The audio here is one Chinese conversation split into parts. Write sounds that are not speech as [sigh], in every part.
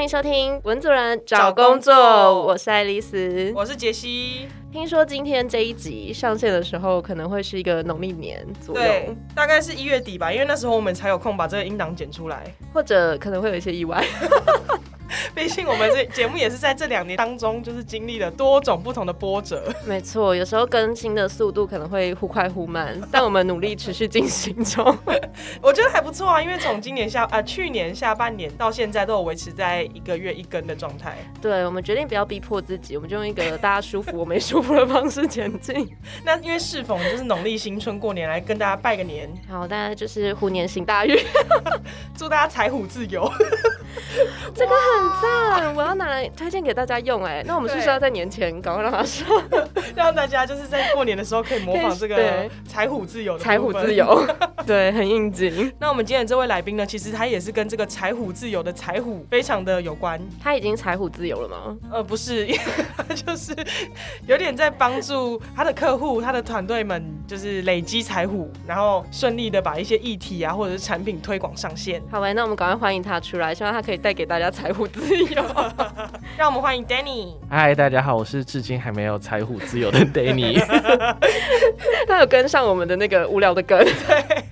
欢迎收听文主人找工作，我是爱丽丝，我是杰西。听说今天这一集上线的时候，可能会是一个农历年左右，对，大概是一月底吧，因为那时候我们才有空把这个音档剪出来，或者可能会有一些意外。[laughs] 毕竟我们这节目也是在这两年当中，就是经历了多种不同的波折。[laughs] 没错，有时候更新的速度可能会忽快忽慢，但我们努力持续进行中。[laughs] 我觉得还不错啊，因为从今年下啊去年下半年到现在，都有维持在一个月一更的状态。对，我们决定不要逼迫自己，我们就用一个大家舒服我没舒服的方式前进。那因为适逢就是农历新春过年，来跟大家拜个年。好，大家就是虎年行大运，祝大家财虎自由。这个很赞，我要拿来推荐给大家用。哎，那我们是不是要在年前赶快让他说，[laughs] 让大家就是在过年的时候可以模仿这个财虎自由。财虎自由，对，很应景。那我们今天这位来宾呢，其实他也是跟这个财虎自由的财虎非常的有关。他已经财虎自由了吗？呃，不是，[laughs] 就是有点在帮助他的客户、他的团队们，就是累积财富，然后顺利的把一些议题啊或者是产品推广上线。好喂，那我们赶快欢迎他出来，希望他可以带给大家财富自由。[laughs] 让我们欢迎 Danny。嗨，大家好，我是至今还没有财富自由的 Danny。[laughs] [laughs] 他有跟上我们的那个无聊的梗。对。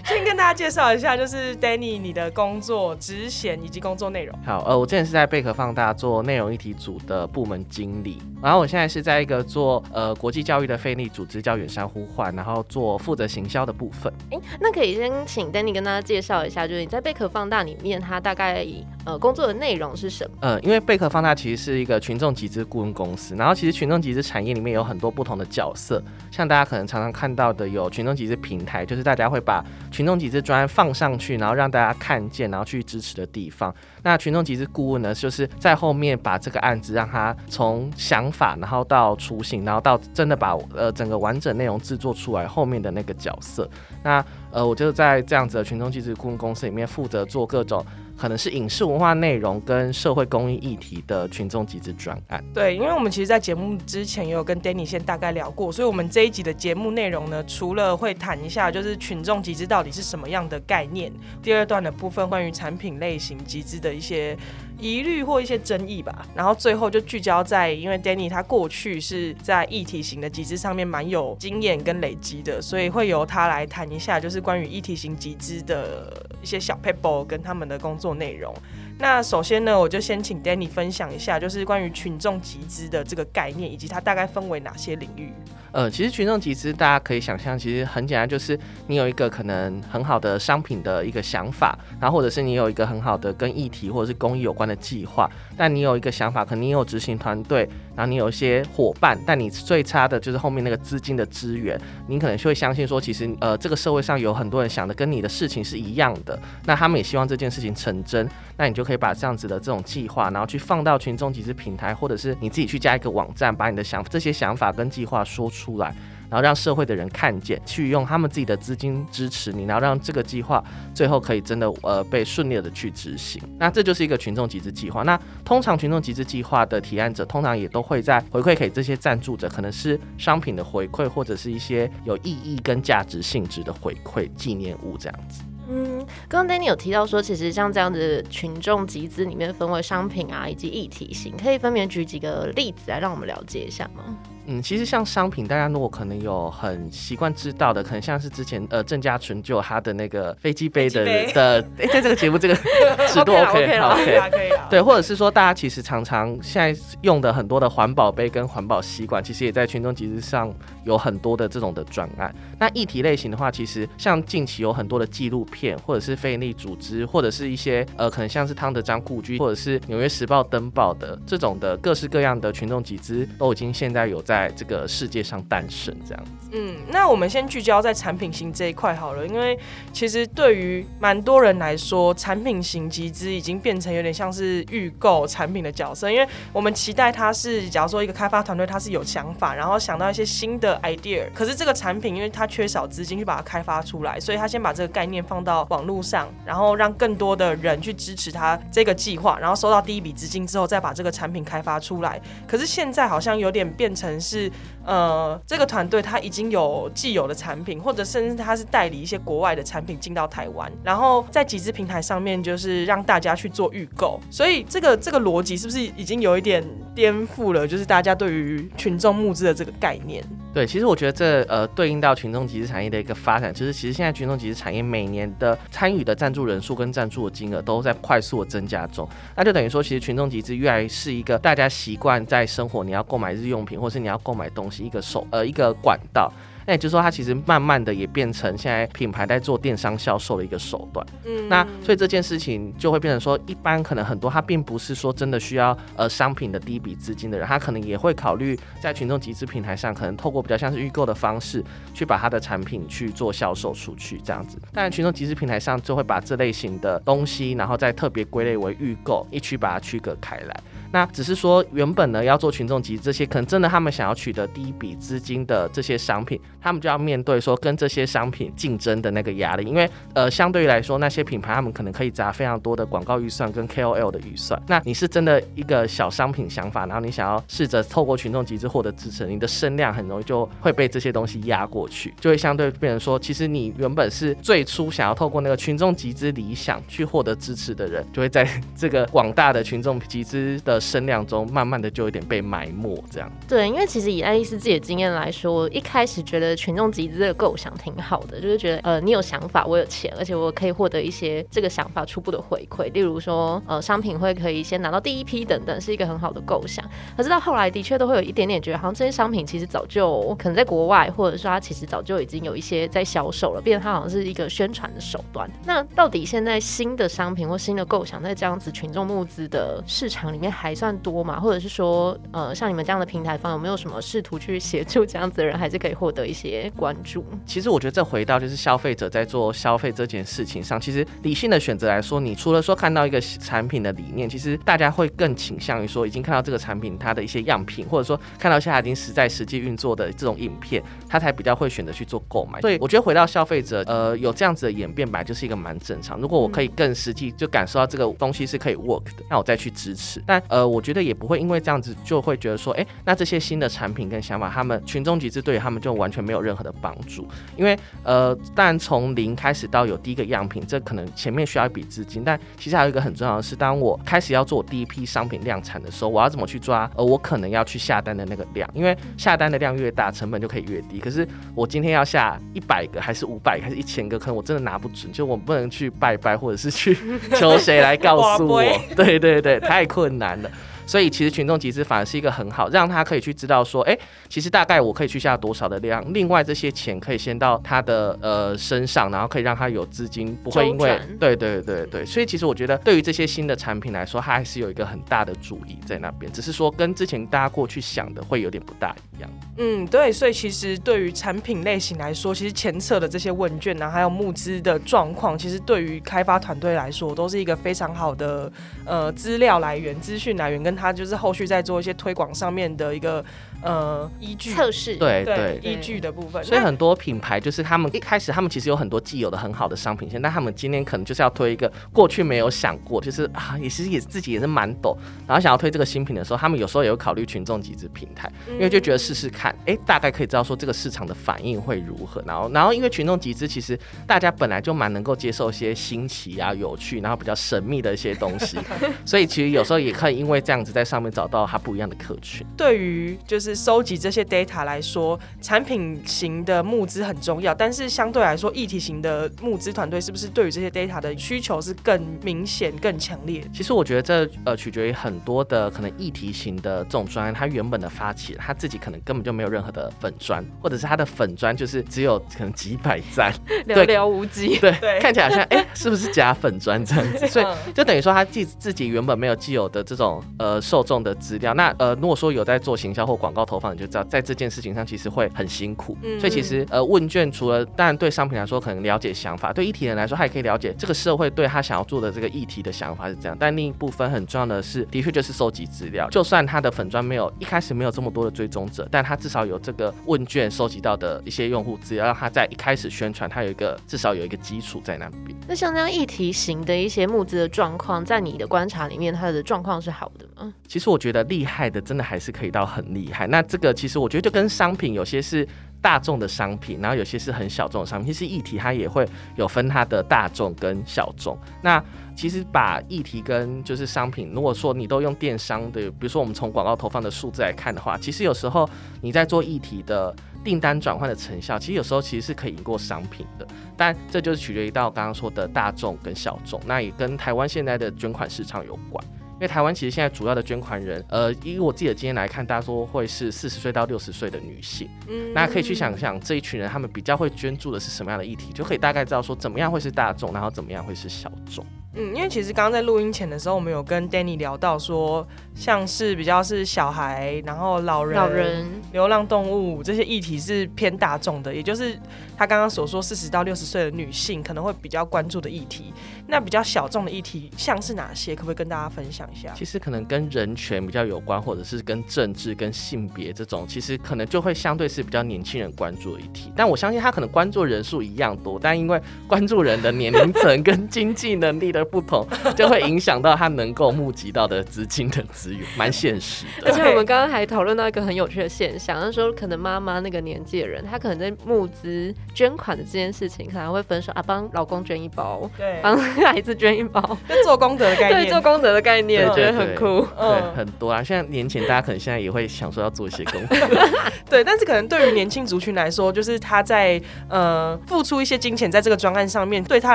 [laughs] 先跟大家介绍一下，就是 Danny 你的工作职衔以及工作内容。好，呃，我之前是在贝壳放大做内容议题组的部门经理，然后我现在是在一个做呃国际教育的非利组织叫远山呼唤，然后做负责行销的部分。哎，那可以先请 Danny 跟大家介绍一下，就是你在贝壳放大里面，它大概呃工作的内容是什么？呃，因为贝壳放大其实是一个群众集资顾问公司，然后其实群众集资产业里面有很多不同的角色，像大家可能常常看到的有群众集资平台，就是大家会把群众集资专放上去，然后让大家看见，然后去支持的地方。那群众集资顾问呢，就是在后面把这个案子让他从想法，然后到雏形，然后到真的把呃整个完整内容制作出来后面的那个角色。那呃，我就在这样子的群众集资顾问公司里面负责做各种。可能是影视文化内容跟社会公益议题的群众集资专案。对，因为我们其实，在节目之前也有跟 Danny 先大概聊过，所以我们这一集的节目内容呢，除了会谈一下就是群众集资到底是什么样的概念，第二段的部分关于产品类型集资的一些。疑虑或一些争议吧，然后最后就聚焦在，因为 Danny 他过去是在议题型的集资上面蛮有经验跟累积的，所以会由他来谈一下，就是关于议题型集资的一些小 paper 跟他们的工作内容。那首先呢，我就先请 Danny 分享一下，就是关于群众集资的这个概念，以及它大概分为哪些领域。呃，其实群众集资大家可以想象，其实很简单，就是你有一个可能很好的商品的一个想法，然后或者是你有一个很好的跟议题或者是公益有关的计划，但你有一个想法，可能你有执行团队，然后你有一些伙伴，但你最差的就是后面那个资金的资源，你可能就会相信说，其实呃这个社会上有很多人想的跟你的事情是一样的，那他们也希望这件事情成真，那你就可以把这样子的这种计划，然后去放到群众集资平台，或者是你自己去加一个网站，把你的想这些想法跟计划说出出来。然后让社会的人看见，去用他们自己的资金支持你，然后让这个计划最后可以真的呃被顺利的去执行。那这就是一个群众集资计划。那通常群众集资计划的提案者，通常也都会在回馈给这些赞助者，可能是商品的回馈，或者是一些有意义跟价值性质的回馈纪念物这样子。嗯，刚刚 Danny 有提到说，其实像这样子群众集资里面分为商品啊以及议题型，可以分别举几个例子来让我们了解一下吗？嗯，其实像商品，大家如果可能有很习惯知道的，可能像是之前呃郑家纯就他的那个飞机杯的的，哎，在这个节目这个 [laughs] 尺度 OK 好 OK 可以对，或者是说大家其实常常现在用的很多的环保杯跟环保吸管，其实也在群众集资上有很多的这种的专案。那议题类型的话，其实像近期有很多的纪录片，或者是非营利组织，或者是一些呃可能像是汤德章故居，或者是纽约时报登报的这种的各式各样的群众集资，都已经现在有在。在这个世界上诞生，这样子。嗯，那我们先聚焦在产品型这一块好了，因为其实对于蛮多人来说，产品型集资已经变成有点像是预购产品的角色，因为我们期待它是，假如说一个开发团队，它是有想法，然后想到一些新的 idea，可是这个产品因为它缺少资金去把它开发出来，所以他先把这个概念放到网络上，然后让更多的人去支持他这个计划，然后收到第一笔资金之后，再把这个产品开发出来。可是现在好像有点变成。是呃这个团队他已经有既有的产品，或者甚至他是代理一些国外的产品进到台湾，然后在集资平台上面就是让大家去做预购。所以这个这个逻辑是不是已经有一点颠覆了？就是大家对于群众募资的这个概念？对，其实我觉得这呃对应到群众集资产业的一个发展，就是其实现在群众集资产业每年的参与的赞助人数跟赞助的金额都在快速的增加中，那就等于说，其实群众集资越来是一个大家习惯在生活你要购买日用品，或是你要购买东西一个手呃一个管道。那也就是说，它其实慢慢的也变成现在品牌在做电商销售的一个手段。嗯，那所以这件事情就会变成说，一般可能很多他并不是说真的需要呃商品的第一笔资金的人，他可能也会考虑在群众集资平台上，可能透过比较像是预购的方式，去把他的产品去做销售出去这样子。但群众集资平台上就会把这类型的东西，然后再特别归类为预购，一区把它区隔开来。那只是说，原本呢要做群众集这些，可能真的他们想要取得第一笔资金的这些商品，他们就要面对说跟这些商品竞争的那个压力。因为呃，相对于来说，那些品牌他们可能可以砸非常多的广告预算跟 KOL 的预算。那你是真的一个小商品想法，然后你想要试着透过群众集资获得支持，你的声量很容易就会被这些东西压过去，就会相对变成说，其实你原本是最初想要透过那个群众集资理想去获得支持的人，就会在这个广大的群众集资的。声量中，慢慢的就有点被埋没，这样。对，因为其实以爱丽丝自己的经验来说，一开始觉得群众集资的构想挺好的，就是觉得呃，你有想法，我有钱，而且我可以获得一些这个想法初步的回馈，例如说呃，商品会可以先拿到第一批等等，是一个很好的构想。可是到后来，的确都会有一点点觉得，好像这些商品其实早就可能在国外，或者说它其实早就已经有一些在销售了，变得它好像是一个宣传的手段。那到底现在新的商品或新的构想，在这样子群众募资的市场里面还？还算多嘛？或者是说，呃，像你们这样的平台方有没有什么试图去协助这样子的人，还是可以获得一些关注？其实我觉得这回到就是消费者在做消费这件事情上，其实理性的选择来说，你除了说看到一个产品的理念，其实大家会更倾向于说，已经看到这个产品它的一些样品，或者说看到现在已经实在实际运作的这种影片，他才比较会选择去做购买。所以我觉得回到消费者，呃，有这样子的演变，本来就是一个蛮正常。如果我可以更实际就感受到这个东西是可以 work 的，那我再去支持。但呃。呃，我觉得也不会因为这样子就会觉得说，哎，那这些新的产品跟想法，他们群众集资对于他们就完全没有任何的帮助。因为呃，但从零开始到有第一个样品，这可能前面需要一笔资金。但其实还有一个很重要的是，当我开始要做第一批商品量产的时候，我要怎么去抓？呃，我可能要去下单的那个量，因为下单的量越大，成本就可以越低。可是我今天要下一百个，还是五百，还是一千个，可能我真的拿不准，就我不能去拜拜，或者是去 [laughs] 求谁来告诉我？对对对，太困难了。所以其实群众集资反而是一个很好，让他可以去知道说，哎，其实大概我可以去下多少的量，另外这些钱可以先到他的呃身上，然后可以让他有资金，不会因为对对对对。所以其实我觉得对于这些新的产品来说，它还是有一个很大的主意在那边，只是说跟之前大家过去想的会有点不大一嗯，对。所以其实对于产品类型来说，其实前测的这些问卷呢，还有募资的状况，其实对于开发团队来说，都是一个非常好的呃资料来源、资讯来源跟。他就是后续在做一些推广上面的一个。呃，依据测试对对依据的部分，所以很多品牌就是他们一开始他们其实有很多既有的很好的商品线，但他们今天可能就是要推一个过去没有想过，就是啊，也其实也自己也是蛮抖，然后想要推这个新品的时候，他们有时候也会考虑群众集资平台，因为就觉得试试看，哎，大概可以知道说这个市场的反应会如何，然后然后因为群众集资其实大家本来就蛮能够接受一些新奇啊、有趣，然后比较神秘的一些东西，所以其实有时候也可以因为这样子在上面找到它不一样的客群。对于就是。收集这些 data 来说，产品型的募资很重要，但是相对来说，议题型的募资团队是不是对于这些 data 的需求是更明显、更强烈？其实我觉得这呃取决于很多的可能议题型的这种专案，它原本的发起人他自己可能根本就没有任何的粉砖，或者是他的粉砖就是只有可能几百赞，寥寥无几。对，看起来好像哎，是不是假粉砖这样子？[laughs] 所以就等于说他自自己原本没有既有的这种呃受众的资料。那呃如果说有在做行销或广告。投放你就知道，在这件事情上其实会很辛苦，嗯所以其实呃问卷除了当然对商品来说可能了解想法，对议题人来说他也可以了解这个社会对他想要做的这个议题的想法是这样。但另一部分很重要的是，的确就是收集资料。就算他的粉砖没有一开始没有这么多的追踪者，但他至少有这个问卷收集到的一些用户资料，让他在一开始宣传，他有一个至少有一个基础在那边。那像这样议题型的一些募资的状况，在你的观察里面，它的状况是好的吗？吗？其实我觉得厉害的真的还是可以到很厉害。那这个其实我觉得就跟商品有些是大众的商品，然后有些是很小众的商品。其实议题它也会有分它的大众跟小众。那其实把议题跟就是商品，如果说你都用电商的，比如说我们从广告投放的数字来看的话，其实有时候你在做议题的订单转换的成效，其实有时候其实是可以赢过商品的。但这就是取决于到刚刚说的大众跟小众，那也跟台湾现在的捐款市场有关。因为台湾其实现在主要的捐款人，呃，以我自己的经验来看，大多会是四十岁到六十岁的女性。嗯，那可以去想想这一群人，他们比较会捐助的是什么样的议题，就可以大概知道说怎么样会是大众，然后怎么样会是小众。嗯，因为其实刚刚在录音前的时候，我们有跟 Danny 聊到说，像是比较是小孩，然后老人、老人、流浪动物这些议题是偏大众的，也就是他刚刚所说四十到六十岁的女性可能会比较关注的议题。那比较小众的议题像是哪些？可不可以跟大家分享一下？其实可能跟人权比较有关，或者是跟政治、跟性别这种，其实可能就会相对是比较年轻人关注的议题。但我相信他可能关注人数一样多，但因为关注人的年龄层跟经济能力的。不同就会影响到他能够募集到的资金的资源，蛮现实的。而且我们刚刚还讨论到一个很有趣的现象，那时候可能妈妈那个年纪的人，她可能在募资捐款的这件事情，可能会分手啊，帮老公捐一包，对，帮孩子捐一包，[laughs] 做功德的概念，对做功德的概念，觉得很酷。对，很多啊。现在年前大家可能现在也会想说要做一些功德，[laughs] [laughs] 对。但是可能对于年轻族群来说，就是他在呃付出一些金钱在这个专案上面，对他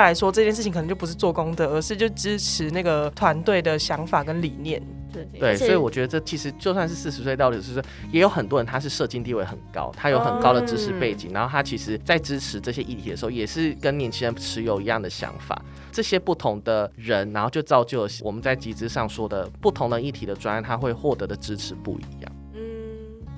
来说这件事情可能就不是做功德。而是就支持那个团队的想法跟理念，对对，所以我觉得这其实就算是四十岁到六十岁，也有很多人他是社经地位很高，他有很高的知识背景，然后他其实在支持这些议题的时候，也是跟年轻人持有一样的想法。这些不同的人，然后就造就了我们在集资上说的不同的议题的专案，他会获得的支持不一样。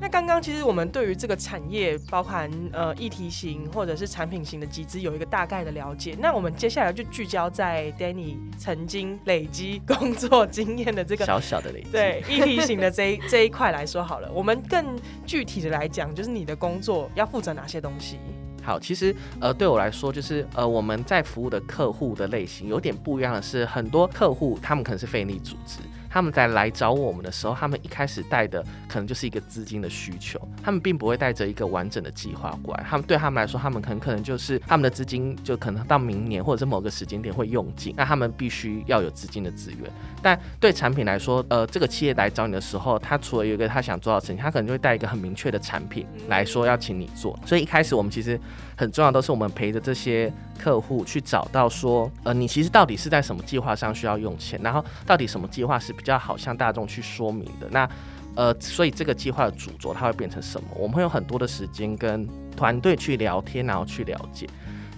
那刚刚其实我们对于这个产业，包含呃议题型或者是产品型的集资有一个大概的了解。那我们接下来就聚焦在 Danny 曾经累积 [laughs] 工作经验的这个小小的累积，对议题型的这一这一块来说好了。我们更具体的来讲，就是你的工作要负责哪些东西？好，其实呃对我来说，就是呃我们在服务的客户的类型有点不一样的是，很多客户他们可能是非利组织。他们在来找我们的时候，他们一开始带的可能就是一个资金的需求，他们并不会带着一个完整的计划过来。他们对他们来说，他们很可能就是他们的资金就可能到明年或者是某个时间点会用尽，那他们必须要有资金的资源。但对产品来说，呃，这个企业来找你的时候，他除了有一个他想做到事情，他可能就会带一个很明确的产品来说要请你做。所以一开始我们其实很重要都是我们陪着这些客户去找到说，呃，你其实到底是在什么计划上需要用钱，然后到底什么计划是比较好向大众去说明的。那呃，所以这个计划的主轴它会变成什么？我们会有很多的时间跟团队去聊天，然后去了解。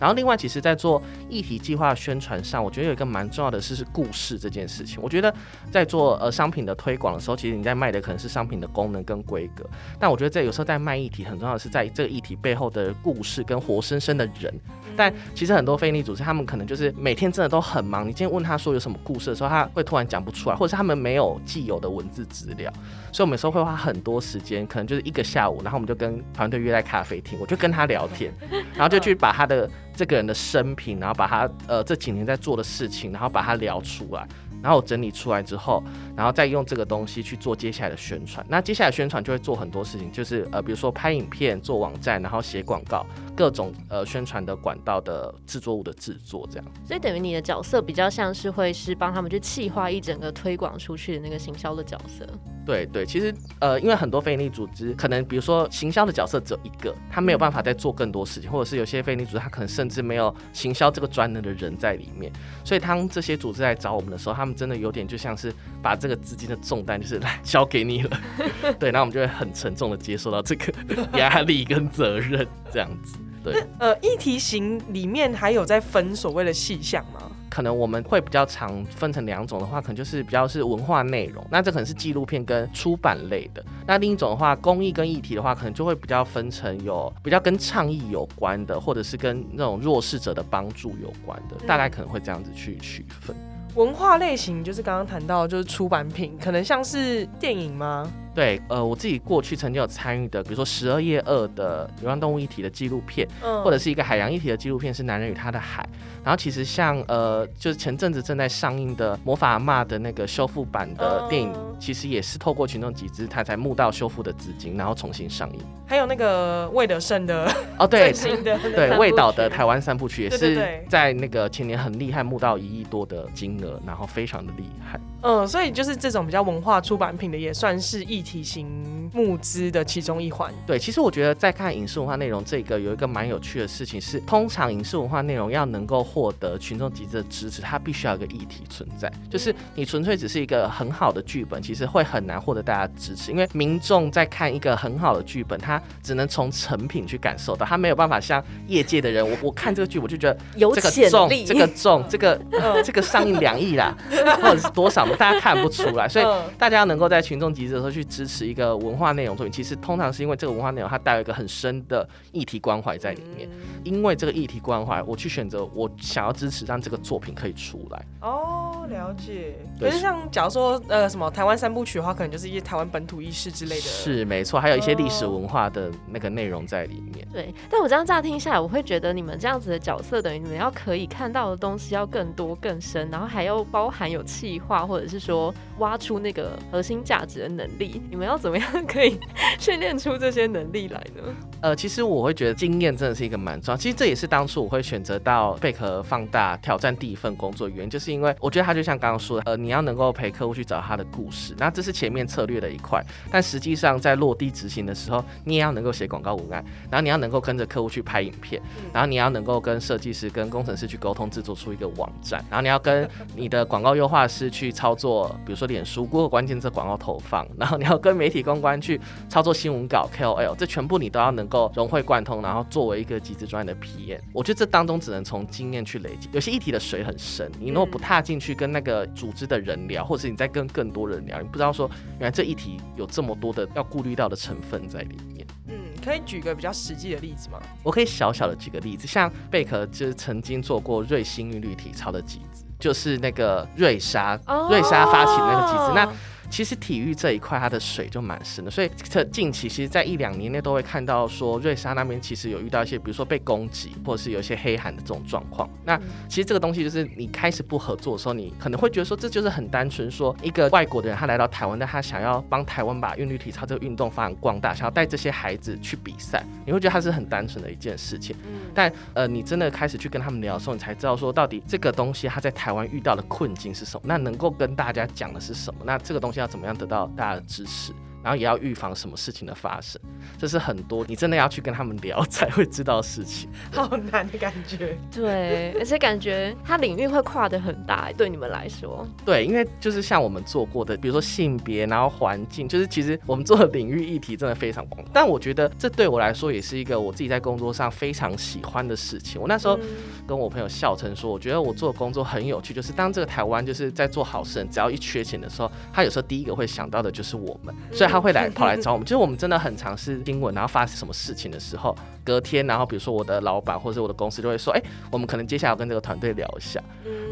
然后另外，其实，在做议题计划宣传上，我觉得有一个蛮重要的事是故事这件事情。我觉得在做呃商品的推广的时候，其实你在卖的可能是商品的功能跟规格，但我觉得在有时候在卖议题，很重要的是在这个议题背后的故事跟活生生的人。但其实很多非利组织，他们可能就是每天真的都很忙。你今天问他说有什么故事的时候，他会突然讲不出来，或者是他们没有既有的文字资料。所以，我们有时候会花很多时间，可能就是一个下午，然后我们就跟团队约在咖啡厅，我就跟他聊天，然后就去把他的这个人的生平，然后把他呃这几年在做的事情，然后把他聊出来。然后整理出来之后，然后再用这个东西去做接下来的宣传。那接下来宣传就会做很多事情，就是呃，比如说拍影片、做网站，然后写广告，各种呃宣传的管道的制作物的制作，这样。所以等于你的角色比较像是会是帮他们去企划一整个推广出去的那个行销的角色。对对，其实呃，因为很多非营利组织可能，比如说行销的角色只有一个，他没有办法再做更多事情，或者是有些非营利组织他可能甚至没有行销这个专能的人在里面。所以当这些组织来找我们的时候，他们真的有点就像是把这个资金的重担就是来交给你了。[laughs] 对，那我们就会很沉重的接受到这个 [laughs] 压力跟责任这样子。对，呃，议题型里面还有在分所谓的细项吗？可能我们会比较常分成两种的话，可能就是比较是文化内容，那这可能是纪录片跟出版类的。那另一种的话，公益跟议题的话，可能就会比较分成有比较跟倡议有关的，或者是跟那种弱势者的帮助有关的，大概可能会这样子去区分。文化类型就是刚刚谈到就是出版品，可能像是电影吗？对，呃，我自己过去曾经有参与的，比如说十二夜二的流浪动物一体的纪录片，嗯或者是一个海洋一体的纪录片，是《男人与他的海》。然后其实像呃，就是前阵子正在上映的《魔法阿嬷》的那个修复版的电影，嗯其实也是透过群众集资，他才募到修复的资金，然后重新上映。还有那个魏德胜的哦，对，新的对，魏导的台湾三部曲也是在那个前年很厉害，募到一亿多的金额，然后非常的厉害。嗯，所以就是这种比较文化出版品的，也算是议题型募资的其中一环。对，其实我觉得在看影视文化内容这个有一个蛮有趣的事情是，通常影视文化内容要能够获得群众集资的支持，它必须要有一个议题存在。就是你纯粹只是一个很好的剧本，其实会很难获得大家支持，因为民众在看一个很好的剧本，他只能从成品去感受到，他没有办法像业界的人，我我看这个剧我就觉得有这个中，潜力，这个重，这个呃这个上映两亿啦，或者是多少，大家看不出来，所以。嗯大家能够在群众集资的时候去支持一个文化内容作品，其实通常是因为这个文化内容它带有一个很深的议题关怀在里面。因为这个议题关怀，我去选择我想要支持，让这个作品可以出来。哦，了解。可是像假如说呃什么台湾三部曲的话，可能就是一些台湾本土意识之类的。是没错，还有一些历史文化的那个内容在里面。对，但我这样乍听下来，我会觉得你们这样子的角色，等于你们要可以看到的东西要更多更深，然后还要包含有气化，或者是说挖出那个核心价值的能力。你们要怎么样 [laughs] 可以训练出这些能力来呢？呃，其实我会觉得经验真的是一个蛮重要。其实这也是当初我会选择到贝壳放大挑战第一份工作原因，就是因为我觉得它就像刚刚说的，呃，你要能够陪客户去找他的故事，那这是前面策略的一块，但实际上在落地执行的时候，你也要能够写广告文案，然后你要能够跟着客户去拍影片，然后你要能够跟设计师、跟工程师去沟通，制作出一个网站，然后你要跟你的广告优化师去操作，比如说脸书、Google 关键字广告投放，然后你要跟媒体公关去操作新闻稿 KOL，这全部你都要能够融会贯通，然后作为一个集资专业的 PM，我觉得这当中只能从经验去累积。有些议题的水很深，你如果不踏进去跟那个组织的人聊，或者是你在跟更多人聊，你不知道说原来这议题有这么多的要顾虑到的成分在里面。嗯，可以举个比较实际的例子吗？我可以小小的举个例子，像贝壳就是曾经做过瑞星韵律体操的集资，就是那个瑞莎，哦瑞莎发起的那个集资。那其实体育这一块，它的水就蛮深的，所以这近期其实，在一两年内都会看到说，瑞莎那边其实有遇到一些，比如说被攻击，或者是有一些黑函的这种状况。那其实这个东西就是你开始不合作的时候，你可能会觉得说，这就是很单纯说，一个外国的人他来到台湾，但他想要帮台湾把韵律体操这个运动发扬光大，想要带这些孩子去比赛，你会觉得他是很单纯的一件事情。但呃，你真的开始去跟他们聊的时候，你才知道说，到底这个东西他在台湾遇到的困境是什么，那能够跟大家讲的是什么，那这个东西要怎么样得到大家的支持，然后也要预防什么事情的发生，这是很多你真的要去跟他们聊 [laughs] 才会知道的事情。好难的感觉。[laughs] 对，而且感觉它领域会跨得很大，对你们来说。对，因为就是像我们做过的，比如说性别，然后环境，就是其实我们做的领域议题真的非常广。但我觉得这对我来说也是一个我自己在工作上非常喜欢的事情。我那时候跟我朋友笑称说，我觉得我做的工作很有趣，就是当这个台湾就是在做好事人，只要一缺钱的时候，他有时候第一个会想到的就是我们，所以他会来跑来找我们。就是我们真的很尝试新闻，然后发生什么事情的时候，隔天，然后比如说我的老板或者我的公司就会说，哎、我们可能接下来要跟这个团队聊一下。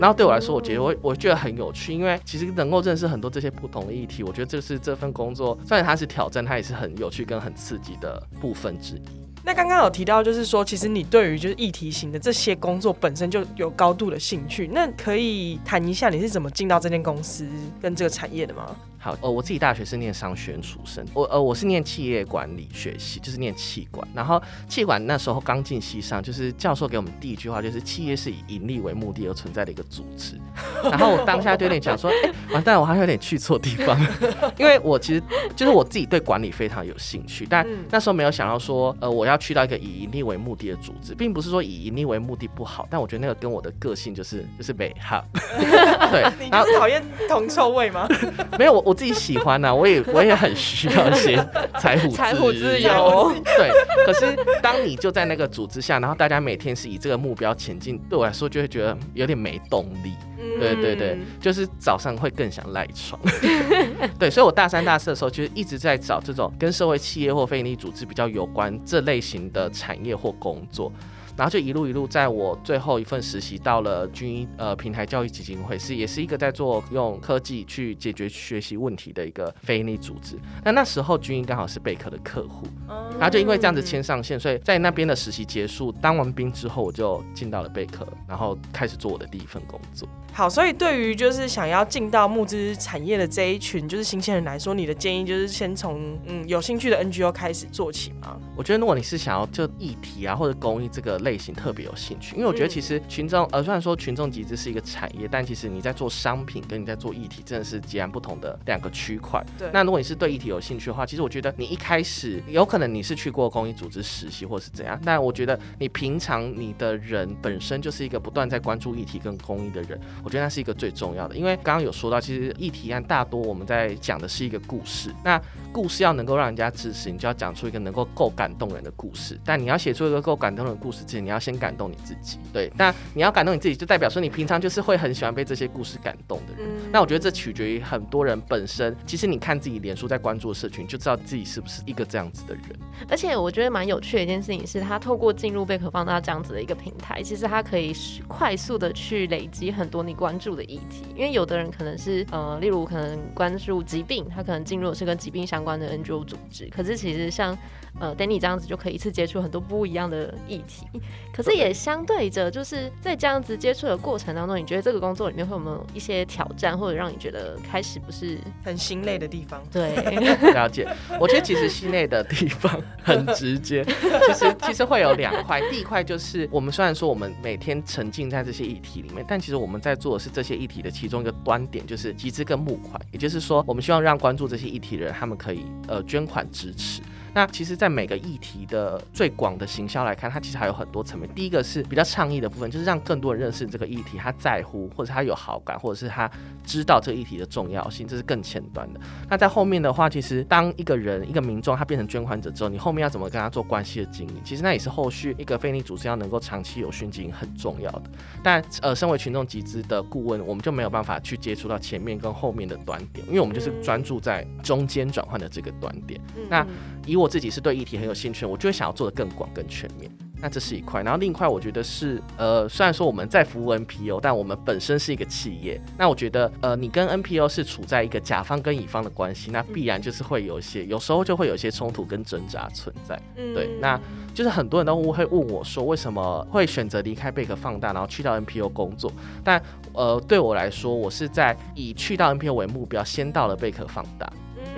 然后对我来说，我觉得我我觉得很有趣，因为其实能够认识很多这些不同的议题，我觉得这是这份工作虽然它是挑战，它也是很有趣跟很刺激的部分之一。那刚刚有提到，就是说，其实你对于就是议题型的这些工作本身就有高度的兴趣。那可以谈一下你是怎么进到这间公司跟这个产业的吗？好，呃，我自己大学是念商学院出身，我呃我是念企业管理学系，就是念气管。然后气管那时候刚进系上，就是教授给我们第一句话就是企业是以盈利为目的而存在的一个组织。然后我当下就有点想说，哎、完蛋，我好像有点去错地方，因为我其实就是我自己对管理非常有兴趣，但那时候没有想到说，呃，我要去到一个以盈利为目的的组织，并不是说以盈利为目的不好，但我觉得那个跟我的个性就是就是美哈，[laughs] 对，你然后就是讨厌铜臭味吗？[laughs] 没有我我自己喜欢呐、[laughs] 我也我也很需要一些财富财富自由。对，可是当你就在那个组织下，然后大家每天是以这个目标前进，对我来说就会觉得有点没动力。对对对，嗯就是早上会更想赖床。[laughs] 对，所以我大三、大四的时候，就是一直在找这种跟社会企业或非营利组织比较有关这类型的产业或工作。然后就一路一路在我最后一份实习到了军医呃平台教育基金会，是也是一个在做用科技去解决学习问题的一个非营利组织。那那时候军医刚好是贝壳的客户，然后就因为这样子签上线，所以在那边的实习结束，当完兵之后，我就进到了贝壳，然后开始做我的第一份工作。好，所以对于就是想要进到募资产业的这一群就是新鲜人来说，你的建议就是先从嗯有兴趣的 NGO 开始做起吗？我觉得如果你是想要就议题啊或者公益这个类型特别有兴趣，因为我觉得其实群众呃虽然说群众集资是一个产业，但其实你在做商品跟你在做议题真的是截然不同的两个区块。对。那如果你是对议题有兴趣的话，其实我觉得你一开始有可能你是去过公益组织实习或是怎样，但我觉得你平常你的人本身就是一个不断在关注议题跟公益的人，我觉得那是一个最重。重要的，因为刚刚有说到，其实议题案大多我们在讲的是一个故事。那故事要能够让人家支持，你就要讲出一个能够够感动人的故事。但你要写出一个够感动人的故事之前，你要先感动你自己。对，那你要感动你自己，就代表说你平常就是会很喜欢被这些故事感动的人。那我觉得这取决于很多人本身。其实你看自己脸书在关注的社群，就知道自己是不是一个这样子的人。而且我觉得蛮有趣的一件事情是，他透过进入贝壳放大这样子的一个平台，其实他可以快速的去累积很多你关注的议题。因为有的人可能是呃，例如可能关注疾病，他可能进入的是跟疾病相关的 NGO 组织。可是其实像呃，Danny 这样子就可以一次接触很多不一样的议题。[laughs] 可是也相对着，就是在这样子接触的过程当中，你觉得这个工作里面会有没有一些挑战，或者让你觉得开始不是很心累的地方？对，[laughs] 了解。我觉得其实心累的地方很直接，[laughs] 其实其实会有两块。第一块就是我们虽然说我们每天沉浸在这些议题里面，但其实我们在做的是这些议题的其中一个端点，就是集资跟募款。也就是说，我们希望让关注这些议题的人，他们可以呃捐款支持。那其实，在每个议题的最广的行销来看，它其实还有很多层面。第一个是比较倡议的部分，就是让更多人认识这个议题，他在乎，或者他有好感，或者是他知道这个议题的重要性，这是更前端的。那在后面的话，其实当一个人、一个民众他变成捐款者之后，你后面要怎么跟他做关系的经营，其实那也是后续一个非利组织要能够长期有训经营很重要的。但呃，身为群众集资的顾问，我们就没有办法去接触到前面跟后面的端点，因为我们就是专注在中间转换的这个端点。那以我自己是对议题很有兴趣，我就会想要做的更广、更全面。那这是一块，然后另一块我觉得是，呃，虽然说我们在服务 NPO，但我们本身是一个企业。那我觉得，呃，你跟 NPO 是处在一个甲方跟乙方的关系，那必然就是会有一些，有时候就会有一些冲突跟挣扎存在。对，那就是很多人都会问我说，为什么会选择离开贝壳放大，然后去到 NPO 工作？但，呃，对我来说，我是在以去到 NPO 为目标，先到了贝壳放大。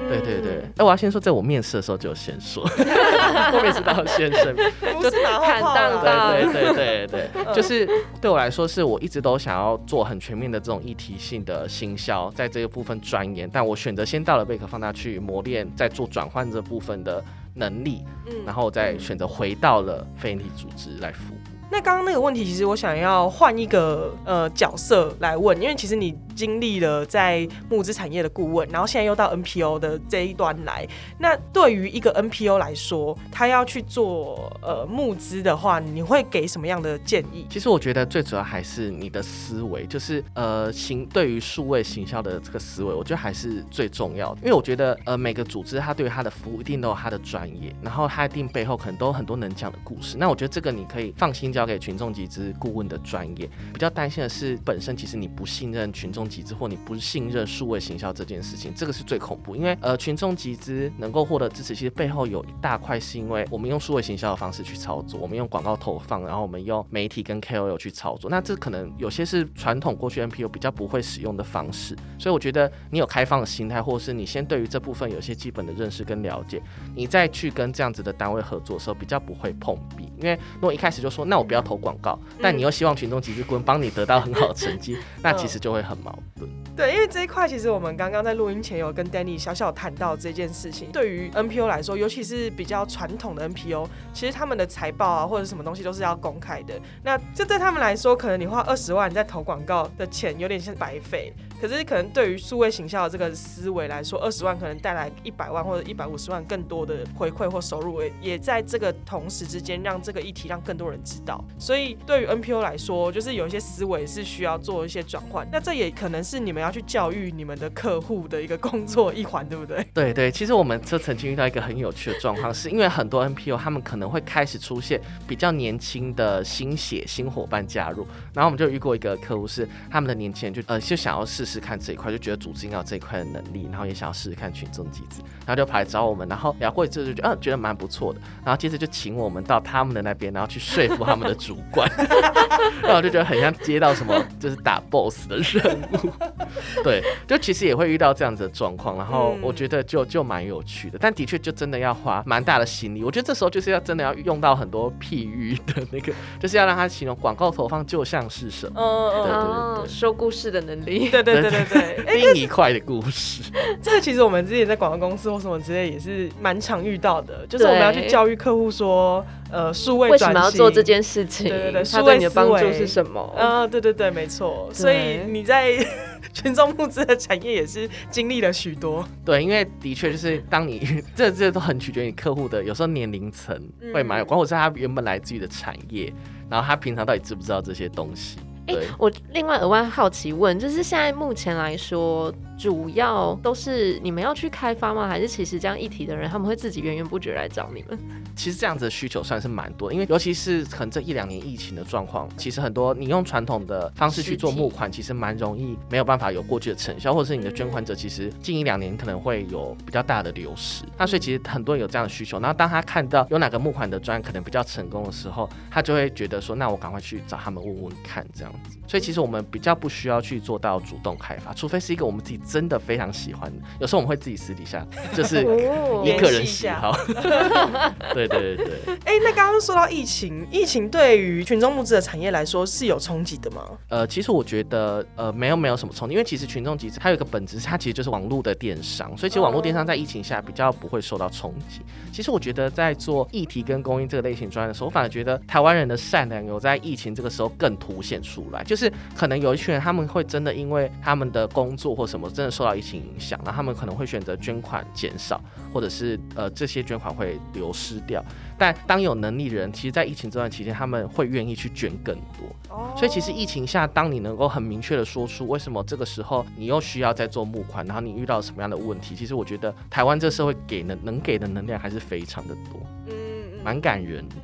对对对，哎，我要先说，在我面试的时候就有先说，[laughs] 后面是到先生，就是坦荡荡，对对对对对，就是对我来说，是我一直都想要做很全面的这种议题性的行销，在这个部分钻研，但我选择先到了贝壳放大去磨练，在做转换这部分的能力，嗯，然后再选择回到了非营利组织来服务。那刚刚那个问题，其实我想要换一个呃角色来问，因为其实你。经历了在募资产业的顾问，然后现在又到 NPO 的这一端来。那对于一个 NPO 来说，他要去做呃募资的话，你会给什么样的建议？其实我觉得最主要还是你的思维，就是呃行对于数位行销的这个思维，我觉得还是最重要的。因为我觉得呃每个组织它对于它的服务一定都有它的专业，然后它一定背后可能都有很多能讲的故事。那我觉得这个你可以放心交给群众集资顾问的专业。比较担心的是，本身其实你不信任群众。集资或你不信任数位行销这件事情，这个是最恐怖。因为呃，群众集资能够获得支持，其实背后有一大块是因为我们用数位行销的方式去操作，我们用广告投放，然后我们用媒体跟 KOL 去操作。那这可能有些是传统过去 NPO 比较不会使用的方式。所以我觉得你有开放的心态，或者是你先对于这部分有些基本的认识跟了解，你再去跟这样子的单位合作的时候，比较不会碰壁。因为如果一开始就说那我不要投广告，但你又希望群众集资顾问帮你得到很好的成绩，那其实就会很矛对，因为这一块其实我们刚刚在录音前有跟 Danny 小小谈到这件事情。对于 NPO 来说，尤其是比较传统的 NPO，其实他们的财报啊或者什么东西都是要公开的。那这对他们来说，可能你花二十万在投广告的钱有点像白费。可是可能对于数位行销的这个思维来说，二十万可能带来一百万或者一百五十万更多的回馈或收入，也也在这个同时之间让这个议题让更多人知道。所以对于 NPO 来说，就是有一些思维是需要做一些转换。那这也可能是你们要。去教育你们的客户的一个工作一环，对不对？对对，其实我们就曾经遇到一个很有趣的状况，是因为很多 NPO 他们可能会开始出现比较年轻的新血新伙伴加入，然后我们就遇过一个客户是他们的年轻人就呃就想要试试看这一块，就觉得组织应该有这一块的能力，然后也想要试试看群众集资，然后就跑来找我们，然后聊过一次就觉得嗯觉得蛮不错的，然后接着就请我们到他们的那边，然后去说服他们的主管，[laughs] 然后我就觉得很像接到什么就是打 boss 的任务，对，就其实也会遇到这样子的状况，然后我觉得就就蛮有趣的，但的确就真的要花蛮大的心力，我觉得这时候就是要真的要用到很多譬喻的那个，就是要让他形容广告投放就像是什么，嗯对嗯哦，说故事的能力。对对对对对，对、另一块的故事。[laughs] 这个其实我们之前在广告公司或什么之类也是蛮常遇到的，就是我们要去教育客户说，呃，数位为什么要转型做这件事情？对对对数位你的帮助思维是什么？嗯，对对对，没错。所以你在群众募资的产业也是经历了许多。对，因为的确就是当你 [laughs] 这这都很取决于你客户的，有时候年龄层会蛮有关，或者是他原本来自于的产业，然后他平常到底知不知道这些东西。对，我另外额外好奇问，就是现在目前来说，主要都是你们要去开发吗？还是其实这样议题的人他们会自己源源不绝来找你们？其实这样子的需求算是蛮多，因为尤其是可能这一两年疫情的状况，其实很多你用传统的方式去做募款，其实蛮容易没有办法有过去的成效，或者是你的捐款者其实近一两年可能会有比较大的流失。那所以其实很多人有这样的需求，然后当他看到有哪个募款的专可能比较成功的时候，他就会觉得说，那我赶快去找他们问问看这样子。所以其实我们比较不需要去做到主动开发，除非是一个我们自己真的非常喜欢的，有时候我们会自己私底下就是 [laughs] 一个人喜好。对对对对。哎、那刚刚说到疫情，疫情对于群众募资的产业来说是有冲击的吗？呃，其实我觉得呃没有没有什么冲击，因为其实群众集资它有一个本质，它其实就是网络的电商，所以其实网络电商在疫情下比较不会受到冲击。其实我觉得在做议题跟公益这个类型专业的时候，我反而觉得台湾人的善良有在疫情这个时候更凸显出来，就是可能有一群人他们会真的因为他们的工作或什么真的受到疫情影响，然后他们可能会选择捐款减少，或者是呃这些捐款会流失掉。但当有能力的人，其实，在疫情这段期间，他们会愿意去捐更多。哦所以其实疫情下，当你能够很明确的说出为什么这个时候你又需要再做募款，然后你遇到什么样的问题，其实我觉得台湾这社会给能能给的能量还是非常的多，蛮感人的。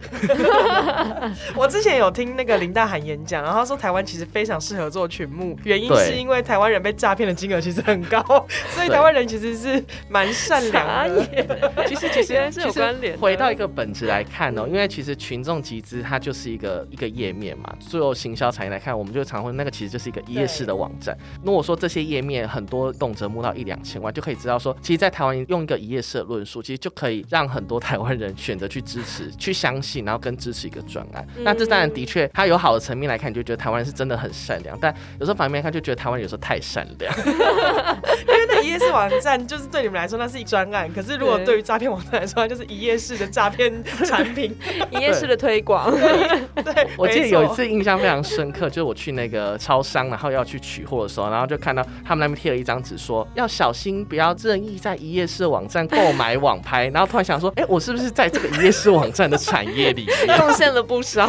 [laughs] 我之前有听那个林大涵演讲，然后他说台湾其实非常适合做群募，原因是因为台湾人被诈骗的金额其实很高，[laughs] 所以台湾人其实是蛮善良的。[laughs] 其实其实原来是有其实关联回到一个本质来看哦，因为其实群众集资它就是一个一个页面嘛，最后行销产业来看，我们就常会那个其实就是一个一页式的网站。如果说这些页面很多动辄募到一两千万，就可以知道说，其实，在台湾用一个一页式的论述，其实就可以让很多台湾人选择去支持、去相信，然后跟支持一个专案。那这当然的确，它有好的层面来看，你就觉得台湾人是真的很善良，但有时候反面来看，就觉得台湾人有时候太善良。[laughs] 因为那一页式网站就是对你们来说那是一专案，可是如果对对于诈骗网站来说，它就是一页式的诈骗产品。[laughs] 一页式的推广，对，[laughs] 我记得有一次印象非常深刻，就是我去那个超商，然后要去取货的时候，然后就看到他们那边贴了一张纸，说要小心不要任意在一页式网站购买网拍。然后突然想说，哎、我是不是在这个一页式网站的产业里面？[laughs] 贡献了不少。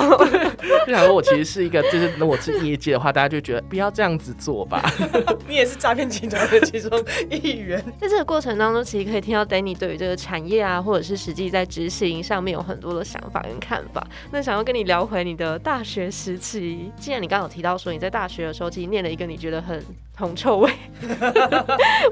就想说我其实是一个，就是如果是业界的话，大家就觉得不要这样子做吧。[laughs] 你也是诈骗集团的其中一员。[laughs] 在这个过程当中，其实可以听到 Danny 对于这个产业啊，或者是实际在执行上面有很多的想法跟看法。那想要跟你聊回你的大学时期，既然你刚刚有提到说你在大学的时候，其实念了一个你觉得很铜臭味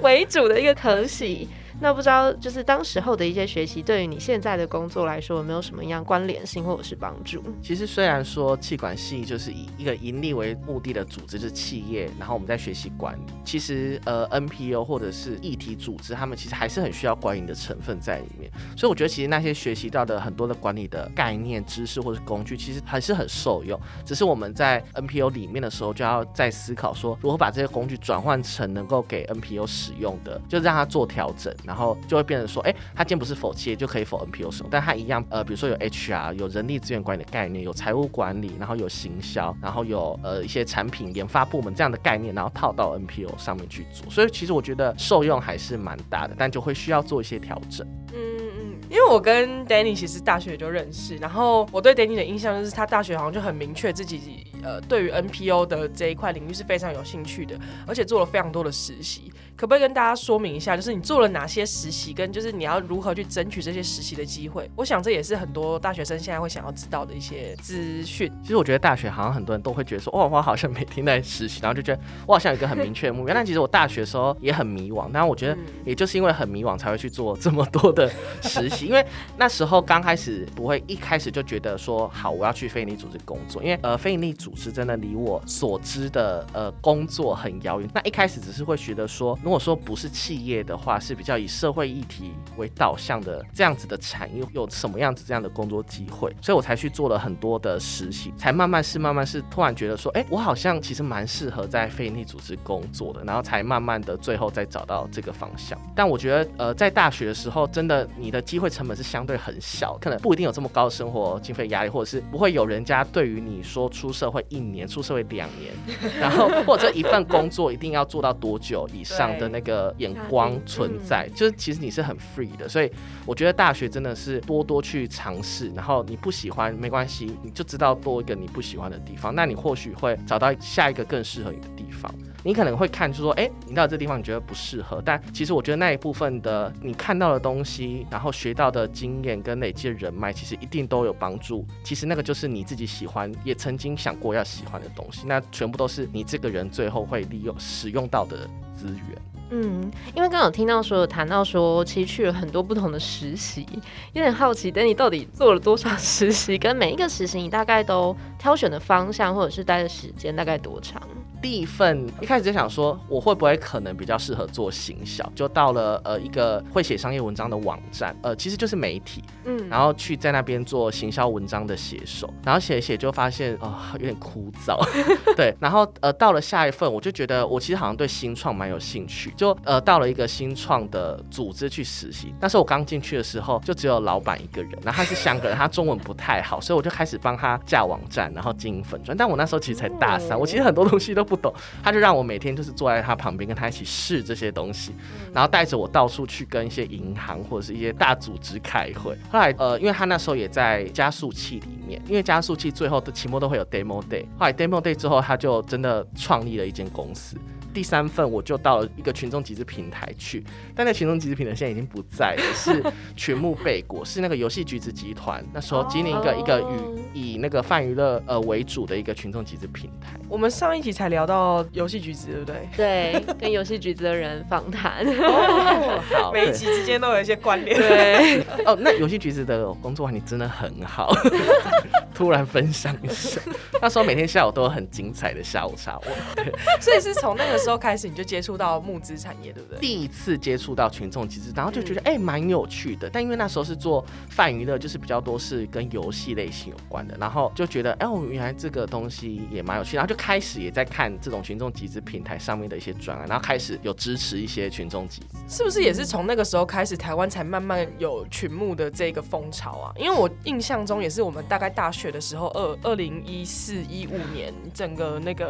为主的一个科系。那不知道就是当时候的一些学习，对于你现在的工作来说，有没有什么样关联性或者是帮助？其实虽然说气管系就是以一个盈利为目的的组织，就是企业，然后我们在学习管理。其实呃 NPO 或者是议题组织，他们其实还是很需要管理的成分在里面。所以我觉得其实那些学习到的很多的管理的概念、知识或者工具，其实还是很受用。只是我们在 NPO 里面的时候，就要再思考说如何把这些工具转换成能够给 NPO 使用的，就让它做调整，然后就会变成说，哎，它今天不是否企业就可以否 NPO 使用，但他一样，呃，比如说有 HR 有人力资源管理的概念，有财务管理，然后有行销，然后有呃一些产品研发部门这样的概念，然后套到 NPO 上面去做。所以其实我觉得受用还是蛮大的，但就会需要做一些调整。嗯嗯，因为我跟 Danny 其实大学就认识，然后我对 Danny 的印象就是他大学好像就很明确自己呃对于 NPO 的这一块领域是非常有兴趣的，而且做了非常多的实习。可不可以跟大家说明一下，就是你做了哪些实习，跟就是你要如何去争取这些实习的机会？我想这也是很多大学生现在会想要知道的一些资讯。其实我觉得大学好像很多人都会觉得说，哇，我好像每天在实习，然后就觉得我好像有一个很明确的目标。但其实我大学的时候也很迷惘，但我觉得也就是因为很迷惘才会去做这么多的实习，因为那时候刚开始不会一开始就觉得说，好，我要去非营利组织工作，因为呃，非营利组织真的离我所知的呃工作很遥远。那一开始只是会觉得说。如果说不是企业的话，是比较以社会议题为导向的这样子的产业，有什么样子这样的工作机会，所以我才去做了很多的实习，才慢慢是慢慢是突然觉得说，哎，我好像其实蛮适合在非营利组织工作的，然后才慢慢的最后再找到这个方向。但我觉得，呃，在大学的时候，真的你的机会成本是相对很小，可能不一定有这么高的生活经费压力，或者是不会有人家对于你说出社会一年、出社会两年，然后或者一份工作一定要做到多久以上。的那个眼光存在，就是其实你是很 free 的，所以我觉得大学真的是多多去尝试，然后你不喜欢没关系，你就知道多一个你不喜欢的地方，那你或许会找到下一个更适合你的地方。你可能会看，就说，哎，你到这地方你觉得不适合，但其实我觉得那一部分的你看到的东西，然后学到的经验跟累积的人脉，其实一定都有帮助。其实那个就是你自己喜欢，也曾经想过要喜欢的东西，那全部都是你这个人最后会利用使用到的资源。嗯，因为刚刚听到说谈到说，其实去了很多不同的实习，有点好奇，等你到底做了多少实习，跟每一个实习你大概都挑选的方向或者是待的时间大概多长？第一份一开始就想说，我会不会可能比较适合做行销？就到了呃一个会写商业文章的网站，呃其实就是媒体，嗯，然后去在那边做行销文章的写手，然后写一写就发现啊有点枯燥，[laughs] 对，然后呃到了下一份，我就觉得我其实好像对新创蛮有兴趣。就呃到了一个新创的组织去实习，但是我刚进去的时候就只有老板一个人，然后他是香港人，他中文不太好，所以我就开始帮他架网站，然后经营粉砖。但我那时候其实才大三，我其实很多东西都不懂，他就让我每天就是坐在他旁边跟他一起试这些东西，然后带着我到处去跟一些银行或者是一些大组织开会。后来呃因为他那时候也在加速器里面，因为加速器最后的期末都会有 demo day，后来 demo day 之后他就真的创立了一间公司。第三份我就到了一个群众集资平台去，但那群众集资平台现在已经不在了，是群目贝果，是那个游戏橘子集团那时候经营一个一个以以那个泛娱乐呃为主的一个群众集资平台。我们上一集才聊到游戏橘子，对不对？对，跟游戏橘子的人访谈，[laughs] 好，每一集之间都有一些关联。对，[laughs] 哦，那游戏橘子的工作环境真的很好，[laughs] 突然分享一下，那时候每天下午都有很精彩的下午茶，我，所以是从那个。时候开始你就接触到募资产业，对不对？第一次接触到群众集资，然后就觉得哎蛮有趣的。但因为那时候是做泛娱乐，就是比较多是跟游戏类型有关的，然后就觉得哎，我原来这个东西也蛮有趣。然后就开始也在看这种群众集资平台上面的一些专案，然后开始有支持一些群众集资。是不是也是从那个时候开始，台湾才慢慢有群募的这个风潮啊？因为我印象中也是我们大概大学的时候，二二零一四一五年，整个那个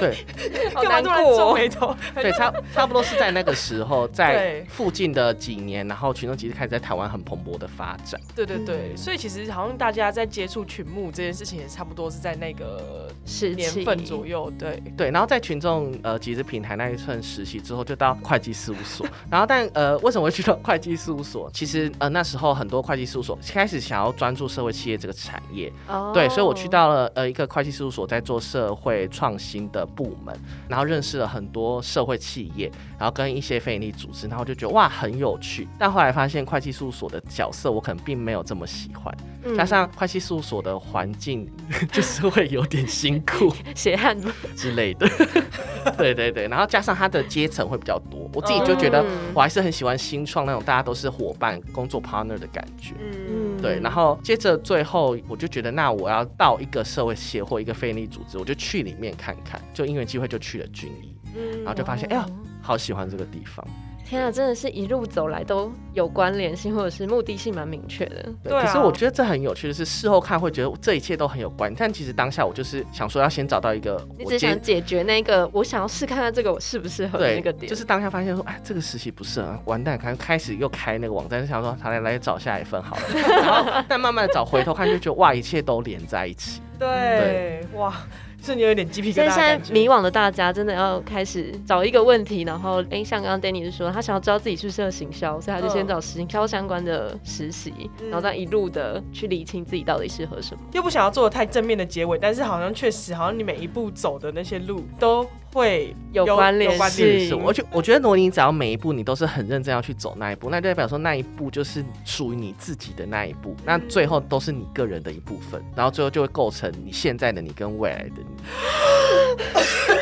对，[laughs] 好难过。回头 [laughs] 对差差不多是在那个时候，在附近的几年，然后群众其实开始在台湾很蓬勃的发展。对对对，所以其实好像大家在接触群募这件事情，也差不多是在那个十年份左右。对对，然后在群众呃集资平台那一份实习之后，就到会计事务所。[laughs] 然后但呃为什么会去到会计事务所？其实呃那时候很多会计事务所开始想要专注社会企业这个产业。哦。对，所以我去到了呃一个会计事务所，在做社会创新的部门，然后认识了。很多社会企业，然后跟一些非营利组织，然后就觉得哇很有趣。但后来发现会计事务所的角色，我可能并没有这么喜欢。加上会计事务所的环境，就是会有点辛苦，[laughs] 血汗之类的。[laughs] 对对对，然后加上他的阶层会比较多，我自己就觉得我还是很喜欢新创那种大家都是伙伴、工作 partner 的感觉。嗯，对。然后接着最后，我就觉得那我要到一个社会协会、一个非营利组织，我就去里面看看。就因缘机会就去了军医。然后就发现，哎呀，好喜欢这个地方。天啊，真的是一路走来都有关联性，或者是目的性蛮明确的。对，可是我觉得这很有趣的是，事后看会觉得这一切都很有关，但其实当下我就是想说要先找到一个，你只想解决那个，我想要试看看这个我适不适合那个点。就是当下发现说，哎，这个实习不适合，完蛋，开开始又开那个网站，就想说，好来来找下一份好了。[laughs] 然后但慢慢的找，回头看就觉得哇，一切都连在一起。对，哇。瞬间有点鸡皮疙瘩所以现在。迷惘的大家真的要开始找一个问题，然后哎，像刚刚 Danny 是说他想要知道自己是不是行销，所以他就先嗯找行销相关的实习，然后再一路的去理清自己到底适合什么。又不想要做的太正面的结尾，但是好像确实，好像你每一步走的那些路都会有关联有关性联是，我觉我觉得如果你只要每一步你都是很认真要去走那一步，那就代表说那一步就是属于你自己的那一步，那最后都是你个人的一部分，然后最后就会构成你现在的你跟未来的你。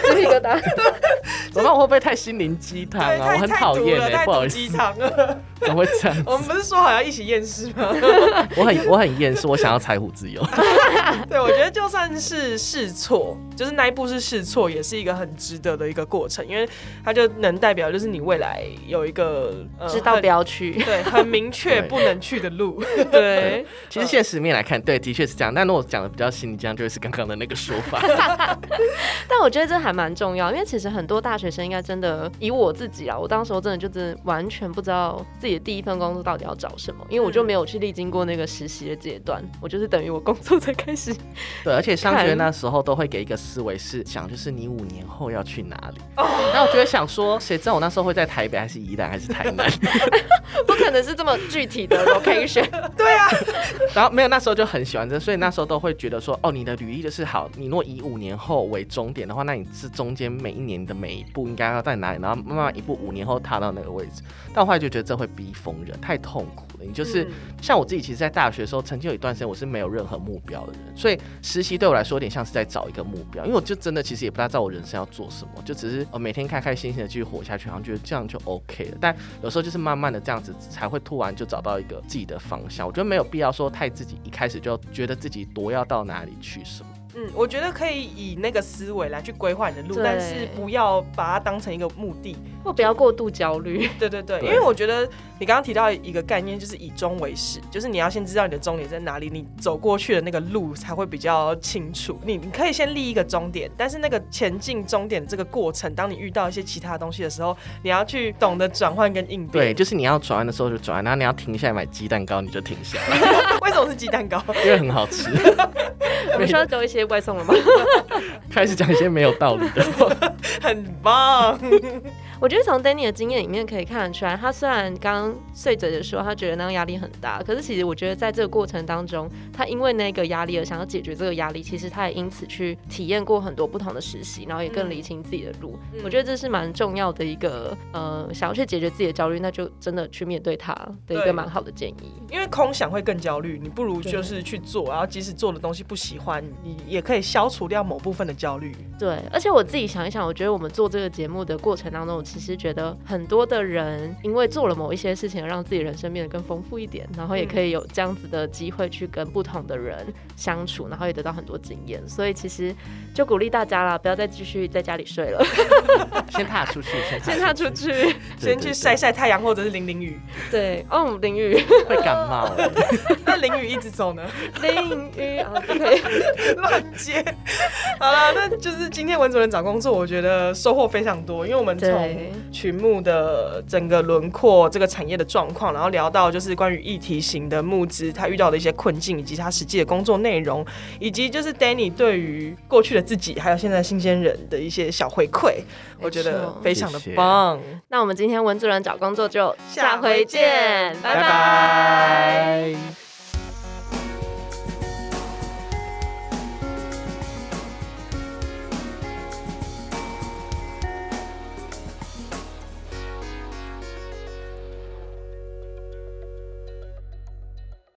[laughs] 鸡皮疙瘩。[laughs] 怎么办？我会不会太心灵鸡汤，啊？我很讨厌哎，太不好意思鸡，汤了。怎么会这样？我们不是说好要一起验尸吗？[laughs] 我很我很厌世，我想要财富自由。[laughs] 对，我觉得就算是试错，就是那一步是试错，也是一个很值得的一个过程，因为它就能代表就是你未来有一个、呃、知道不要去。对很明确不能去的路。对，其实现实面来看，对，的确是这样。但如果讲的比较心理这样，就会是刚刚的那个说法。但我觉得这还蛮重要，因为其实很多大学生应该真的，以我自己啊，我当时候真的就真的完全不知道自己的第一份工作到底要找什么，因为我就没有去历经过那个实习的阶段，我就是等于我工作才开始。[laughs] 对，而且上学那时候都会给一个思维是想，就是你五年后要去哪里。哦 [laughs] 那我就会想说，谁知道我那时候会在台北，还是宜兰，还是台南？[laughs] 不可能是这么具体的 location。对啊，然后没有，那时候就很喜欢这，所以那时候都会觉得说，哦，你的履历就是好，你如果以五年后为终点的话，那你是中间每一年的每一步应该要在哪里，然后慢慢一步五年后踏到那个位置。但我后来就觉得这会逼疯人，太痛苦了。你就是、嗯像我自己，其实，在大学的时候，曾经有一段时间我是没有任何目标的人，所以实习对我来说有点像是在找一个目标，因为我就真的其实也不大知道我人生要做什么，就只是呃每天开开心心的继续活下去，好像觉得这样就 OK 了。但有时候就是慢慢的这样子，才会突然就找到一个自己的方向。我觉得没有必要说太自己一开始就觉得自己多要到哪里去什么。嗯，我觉得可以以那个思维来去规划你的路，但是不要把它当成一个目的。或不要过度焦虑。对对对，因为我觉得你刚刚提到一个概念，就是以终为始，就是你要先知道你的终点在哪里，你走过去的那个路才会比较清楚。你你可以先立一个终点，但是那个前进终点这个过程，当你遇到一些其他东西的时候，你要去懂得转换跟应对，变。就是你要转弯的时候就转弯，然后你要停下来买鸡蛋糕你就停下来，[laughs] 为什么是鸡蛋糕？因为很好吃。[laughs] 我们需要丢一些外送了吗？[laughs] 开始讲一些没有道理的。[laughs] 很棒。我觉得从 Danny 的经验里面可以看得出来，他虽然刚刚碎嘴的说他觉得那个压力很大，可是其实我觉得在这个过程当中，他因为那个压力而想要解决这个压力，其实他也因此去体验过很多不同的实习，然后也更理清自己的路。嗯我觉得这是蛮重要的一个呃，想要去解决自己的焦虑，那就真的去面对它的一个蛮好的建议。因为空想会更焦虑，你不如就是去做，然后即使做的东西不喜欢，你也可以消除掉某部分的焦虑。对，而且我自己想一想，我觉得我们做这个节目的过程当中，我其实觉得很多的人因为做了某一些事情，让自己人生变得更丰富一点，然后也可以有这样子的机会去跟不同的人相处，然后也得到很多经验。所以其实就鼓励大家啦，不要再继续在家里睡了，[laughs] 先踏出去，先先踏出去。先去 [laughs] 晒，晒太阳，或者是淋淋雨。对，哦，淋雨，会感冒欸。[laughs] 那淋雨一直走呢？淋雨啊，不可以。乱接。好了，那就是今天文主任找工作，我觉得收获非常多，因为我们从对群募的整个轮廓、这个产业的状况，然后聊到就是关于议题型的募资，他遇到的一些困境，以及他实际的工作内容，以及就是 Danny 对于过去的自己，还有现在新鲜人的一些小回馈，我觉得非常的谢谢棒。那我们今天文主任找工作就下下回回见见，拜拜拜拜。